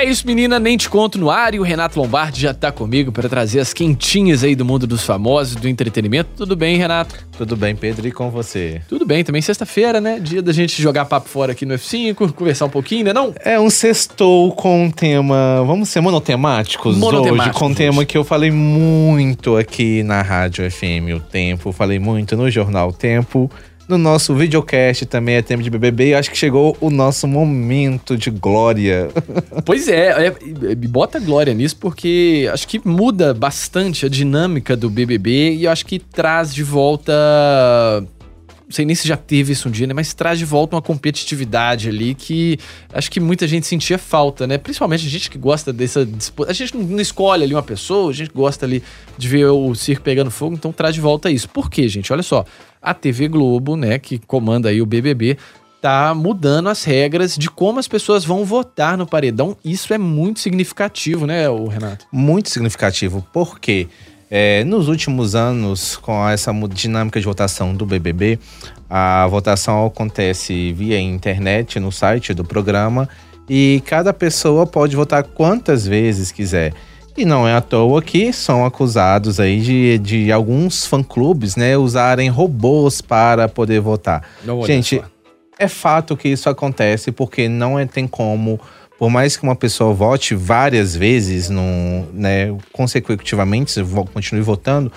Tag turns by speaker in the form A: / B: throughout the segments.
A: É isso, menina, nem te conto no ar e o Renato Lombardi já tá comigo para trazer as quentinhas aí do mundo dos famosos, do entretenimento. Tudo bem, Renato?
B: Tudo bem, Pedro, e com você?
A: Tudo bem, também sexta-feira, né? Dia da gente jogar papo fora aqui no F5, conversar um pouquinho, né não?
B: É um sextou com um tema, vamos ser monotemáticos,
A: Monotemáticos
B: hoje, com um tema que eu falei muito aqui na Rádio FM O Tempo, falei muito no Jornal O Tempo, no nosso videocast também é tema de BBB e acho que chegou o nosso momento de glória.
A: Pois é, é, e bota glória nisso porque acho que muda bastante a dinâmica do BBB e acho que traz de volta. Não sei nem se já teve isso um dia, né? Mas traz de volta uma competitividade ali que acho que muita gente sentia falta, né? Principalmente a gente que gosta dessa. A gente não escolhe ali uma pessoa, a gente gosta ali de ver o circo pegando fogo, então traz de volta isso. Por quê, gente? Olha só. A TV Globo, né, que comanda aí o BBB, tá mudando as regras de como as pessoas vão votar no paredão. Isso é muito significativo, né, Renato?
B: muito significativo, porque é, nos últimos anos, com essa dinâmica de votação do BBB, a votação acontece via internet, no site do programa, e cada pessoa pode votar quantas vezes quiser. E não é à toa que são acusados aí de, de alguns fã-clubes, né, usarem robôs para poder votar. Gente,
A: só.
B: é fato que isso acontece porque não é, tem como, por mais que uma pessoa vote várias vezes, num, né, consecutivamente, se continue votando,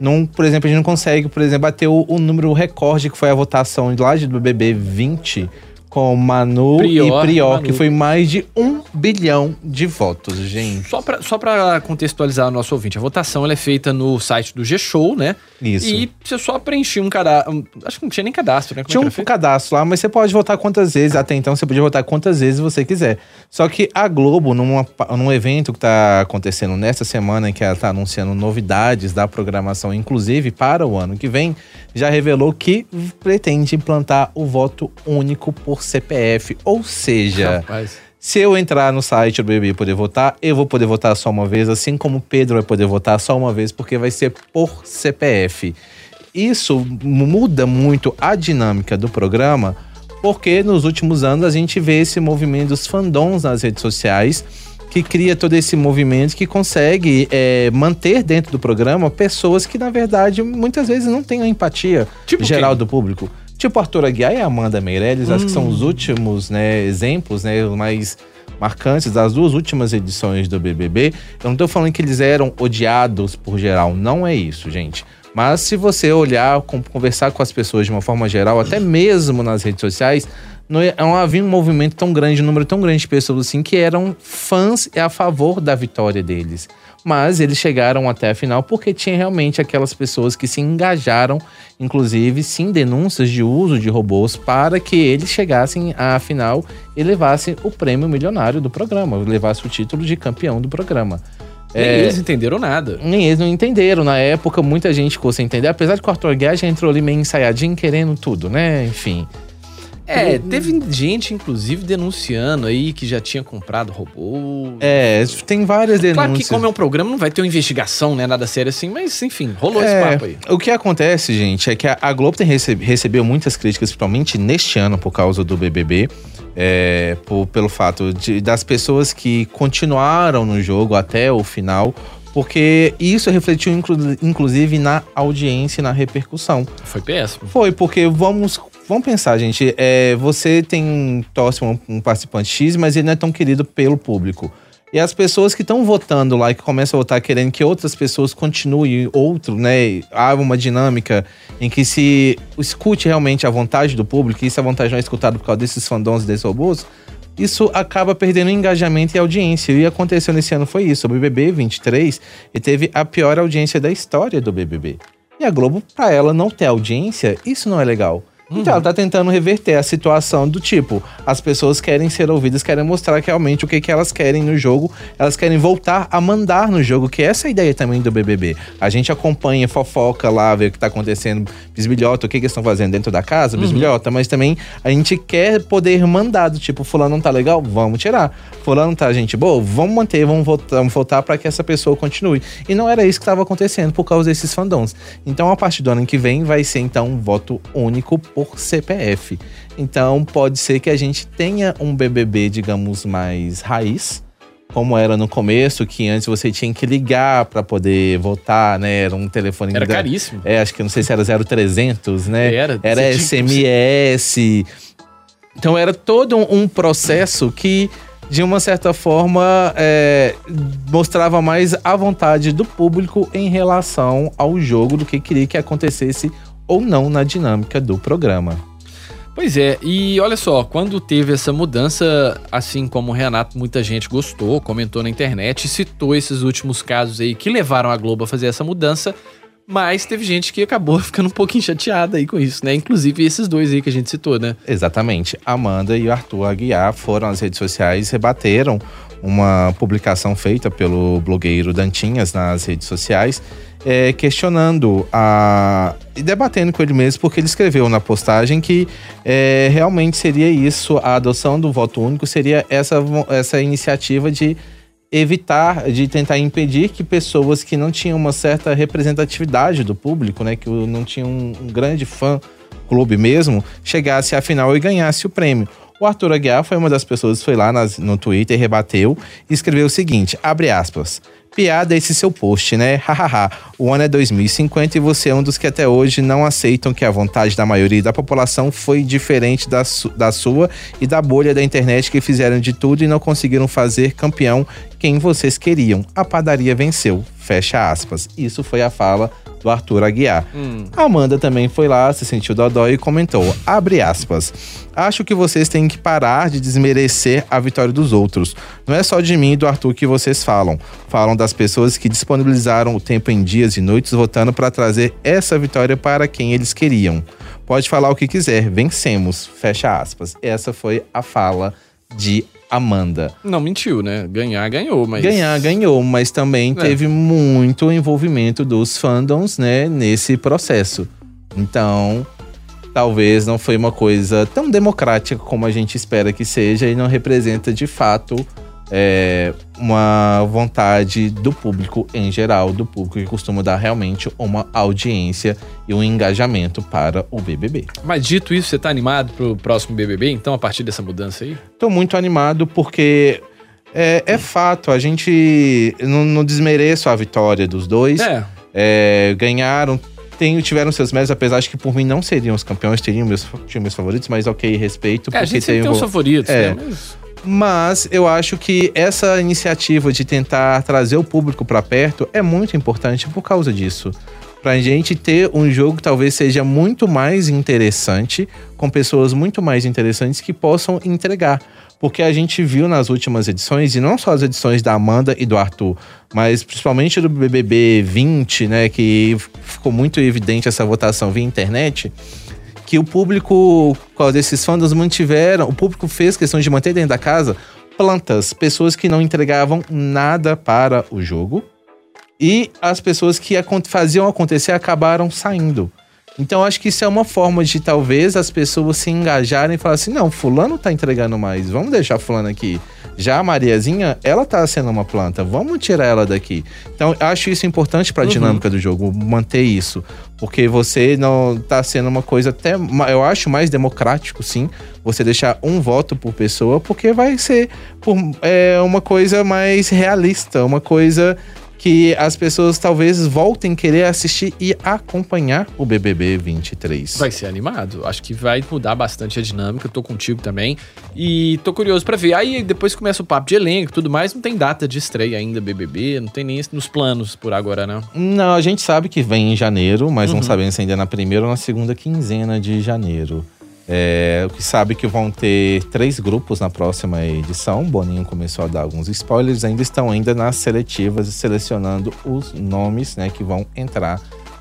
B: não, por exemplo, a gente não consegue, por exemplo, bater o, o número recorde que foi a votação lá de do BB 20 com Manu
A: Prior,
B: e Prior,
A: Manu.
B: que foi mais de um bilhão de votos, gente.
A: Só pra, só pra contextualizar o nosso ouvinte, a votação ela é feita no site do G-Show, né?
B: Isso.
A: E você só preenchia um cadastro. Acho que não tinha nem cadastro, né? Como
B: Tinha
A: é
B: um
A: que era feito?
B: cadastro lá, mas você pode votar quantas vezes. Até então você podia votar quantas vezes você quiser. Só que a Globo, numa, num evento que tá acontecendo nessa semana, em que ela tá anunciando novidades da programação, inclusive para o ano que vem, já revelou que pretende implantar o voto único por CPF. Ou seja,
A: Rapaz.
B: se eu entrar no site do BBB e poder votar, eu vou poder votar só uma vez, assim como o Pedro vai poder votar só uma vez, porque vai ser por CPF. Isso muda muito a dinâmica do programa, porque nos últimos anos a gente vê esse movimento dos fandoms nas redes sociais, que cria todo esse movimento que consegue é, manter dentro do programa pessoas que, na verdade, muitas vezes não têm a empatia
A: Tipo
B: geral
A: quem?
B: do público. Tipo Arthur Aguiar e Amanda Meirelles, acho que são os últimos né, exemplos, né, os mais marcantes das duas últimas edições do BBB. Eu não tô falando que eles eram odiados por geral, não é isso, gente. Mas se você olhar, conversar com as pessoas de uma forma geral, até mesmo nas redes sociais, não, não havia um movimento tão grande, um número tão grande de pessoas assim que eram fãs e a favor da vitória deles. Mas eles chegaram até a final porque tinha realmente aquelas pessoas que se engajaram, inclusive sim denúncias de uso de robôs para que eles chegassem à final e levassem o prêmio milionário do programa, levassem o título de campeão do programa.
A: Nem
B: É,
A: eles entenderam nada.
B: nem eles não entenderam. Na época, muita gente ficou sem entender. Apesar de que o Arthur Aguiar já entrou ali meio ensaiadinho, querendo tudo, né? Enfim.
A: É, teve gente, inclusive, denunciando aí que já tinha comprado robô.
B: É, tem várias denúncias.
A: Claro que como é um programa, não vai ter uma investigação, né? Nada sério assim, mas enfim, rolou esse
B: É,
A: papo aí.
B: O que acontece, gente, é que a- Globo tem rece- recebeu muitas críticas, principalmente neste ano, por causa do BBB. é, por- pelo fato de, das pessoas que continuaram no jogo até o final. Porque isso refletiu, inclu- inclusive, na audiência e na repercussão.
A: Foi péssimo.
B: Foi, porque vamos, vamos pensar, gente. É, você tem um torce um, um participante X, mas ele não é tão querido pelo público. E as pessoas que estão votando lá, que começam a votar querendo que outras pessoas continuem outro, né? Há uma dinâmica em que se escute realmente a vontade do público, e essa vontade não é escutada por causa desses fandoms e desses robôs, isso acaba perdendo engajamento e audiência. E aconteceu nesse ano foi isso. O BBB 23 e teve a pior audiência da história do BBB. E a Globo, pra ela não ter audiência, isso não é legal. Então ela tá tentando reverter a situação do tipo, as pessoas querem ser ouvidas, querem mostrar realmente o que, que elas querem no jogo, elas querem voltar a mandar no jogo, que essa é a ideia também do BBB. A gente acompanha, fofoca lá, vê o que tá acontecendo, bisbilhota, o que, que eles estão fazendo dentro da casa, bisbilhota, mas também a gente quer poder mandar, do tipo, fulano não tá legal, vamos tirar. Fulano tá gente boa, vamos manter, vamos voltar, vamos voltar para que essa pessoa continue. E não era isso que estava acontecendo por causa desses fandoms. Então a partir do ano que vem vai ser então um voto único por CPF. Então pode ser que a gente tenha um BBB, digamos, mais raiz, como era no começo, que antes você tinha que ligar para poder votar, né? Era um telefone
A: Era
B: da-
A: caríssimo.
B: É, acho que não sei se era 0300, né?
A: Era,
B: Era
A: tinha-
B: SMS. Então era todo um, um processo que, de uma certa forma, é, mostrava mais a vontade do público em relação ao jogo do que queria que acontecesse ou não na dinâmica do programa.
A: Pois é, e olha só, quando teve essa mudança, assim como o Renato, muita gente gostou, comentou na internet, citou esses últimos casos aí que levaram a Globo a fazer essa mudança, mas teve gente que acabou ficando um pouquinho chateada aí com isso, né? Inclusive esses dois aí que a gente citou, né?
B: Exatamente. Amanda e o Arthur Aguiar foram às redes sociais e rebateram uma publicação feita pelo blogueiro Dantinhas nas redes sociais, é, questionando a. e debatendo com ele mesmo, porque ele escreveu na postagem que é, realmente seria isso, a adoção do voto único seria essa, essa iniciativa de evitar, de tentar impedir que pessoas que não tinham uma certa representatividade do público, né, que não tinham um, um grande fã clube mesmo, chegasse à final e ganhasse o prêmio. O Arthur Aguiar foi uma das pessoas que foi lá nas- no Twitter, rebateu e escreveu o seguinte, abre aspas, piada esse seu post, né? Hahaha, o ano é 2050 e você é um dos que até hoje não aceitam que a vontade da maioria da população foi diferente da, su- da sua e da bolha da internet que fizeram de tudo e não conseguiram fazer campeão quem vocês queriam. A padaria venceu, fecha aspas. Isso foi a fala do Arthur Aguiar. A Amanda também foi lá, se sentiu dodói e comentou, abre aspas, acho que vocês têm que parar de desmerecer a vitória dos outros. Não é só de mim e do Arthur que vocês falam. Falam das pessoas que disponibilizaram o tempo em dias e noites votando para trazer essa vitória para quem eles queriam. Pode falar o que quiser, vencemos, fecha aspas. Essa foi a fala de Amanda.
A: Não mentiu, né? Ganhar, ganhou, mas.
B: Ganhar, ganhou, mas também
A: É.
B: teve muito envolvimento dos fandoms, né, nesse processo. Então, talvez não foi uma coisa tão democrática como a gente espera que seja e não representa de fato é, uma vontade do público em geral, do público que costuma dar realmente uma audiência e um engajamento para o BBB.
A: Mas dito isso, você tá animado pro próximo BBB, então, a partir dessa mudança aí?
B: Tô muito animado porque é, é fato, a gente não, não desmereço a vitória dos dois.
A: É.
B: É, ganharam, tem, tiveram seus méritos, apesar de que por mim não seriam os campeões, teriam meus, tinham meus favoritos, mas ok, respeito.
A: É, a gente tem
B: um-
A: os favoritos,
B: É.
A: né? Mas-
B: Mas eu acho que essa iniciativa de tentar trazer o público pra perto é muito importante por causa disso. Pra gente ter um jogo que talvez seja muito mais interessante, com pessoas muito mais interessantes que possam entregar. Porque a gente viu nas últimas edições, e não só as edições da Amanda e do Arthur, mas principalmente do BBB 20, né, que ficou muito evidente essa votação via internet, que o público, causa desses fandoms, mantiveram. O público fez questão de manter dentro da casa plantas, pessoas que não entregavam nada para o jogo. E as pessoas que faziam acontecer acabaram saindo. Então acho que isso é uma forma de talvez as pessoas se engajarem e falar assim: não, fulano tá entregando mais, vamos deixar fulano aqui. Já a Mariazinha, ela tá sendo uma planta, vamos tirar ela daqui. Então eu acho isso importante pra dinâmica do jogo, manter isso. Porque você não tá sendo uma coisa até, eu acho mais democrático, sim, você deixar um voto por pessoa, porque vai ser por, é, uma coisa mais realista, uma coisa que as pessoas talvez voltem a querer assistir e acompanhar o BBB 23.
A: Vai ser animado. Acho que vai mudar bastante a dinâmica. Tô contigo também. E tô curioso pra ver. Aí depois começa o papo de elenco e tudo mais. Não tem data de estreia ainda, BBB. Não tem nem nos planos por agora, né?
B: Não, a gente sabe que vem em janeiro, mas não sabemos se ainda é na primeira ou na segunda quinzena de janeiro. É, o que sabe que vão ter três grupos na próxima edição. Boninho começou a dar alguns spoilers, ainda estão ainda nas seletivas, selecionando os nomes né, que vão entrar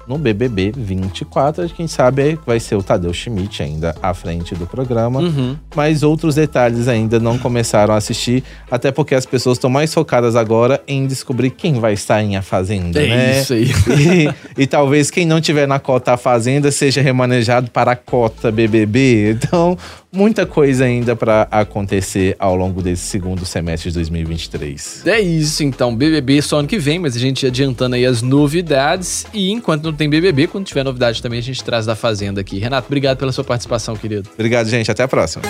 B: no BBB 24. A gente sabe vai ser o Tadeu Schmidt ainda à frente do programa.
A: Uhum.
B: Mas outros detalhes ainda não começaram a assistir, até porque as pessoas estão mais focadas agora em descobrir quem vai estar em A Fazenda,
A: É
B: né?
A: isso aí.
B: E, e talvez quem não tiver na cota A Fazenda seja remanejado para a cota BBB. Então, muita coisa ainda para acontecer ao longo desse segundo semestre de 2023.
A: É isso, então. BBB só ano que vem, mas a gente adiantando aí as novidades. E enquanto tem BBB, quando tiver novidade também, a gente traz da Fazenda aqui. Renato, obrigado pela sua participação, querido.
B: Obrigado, gente. Até a próxima.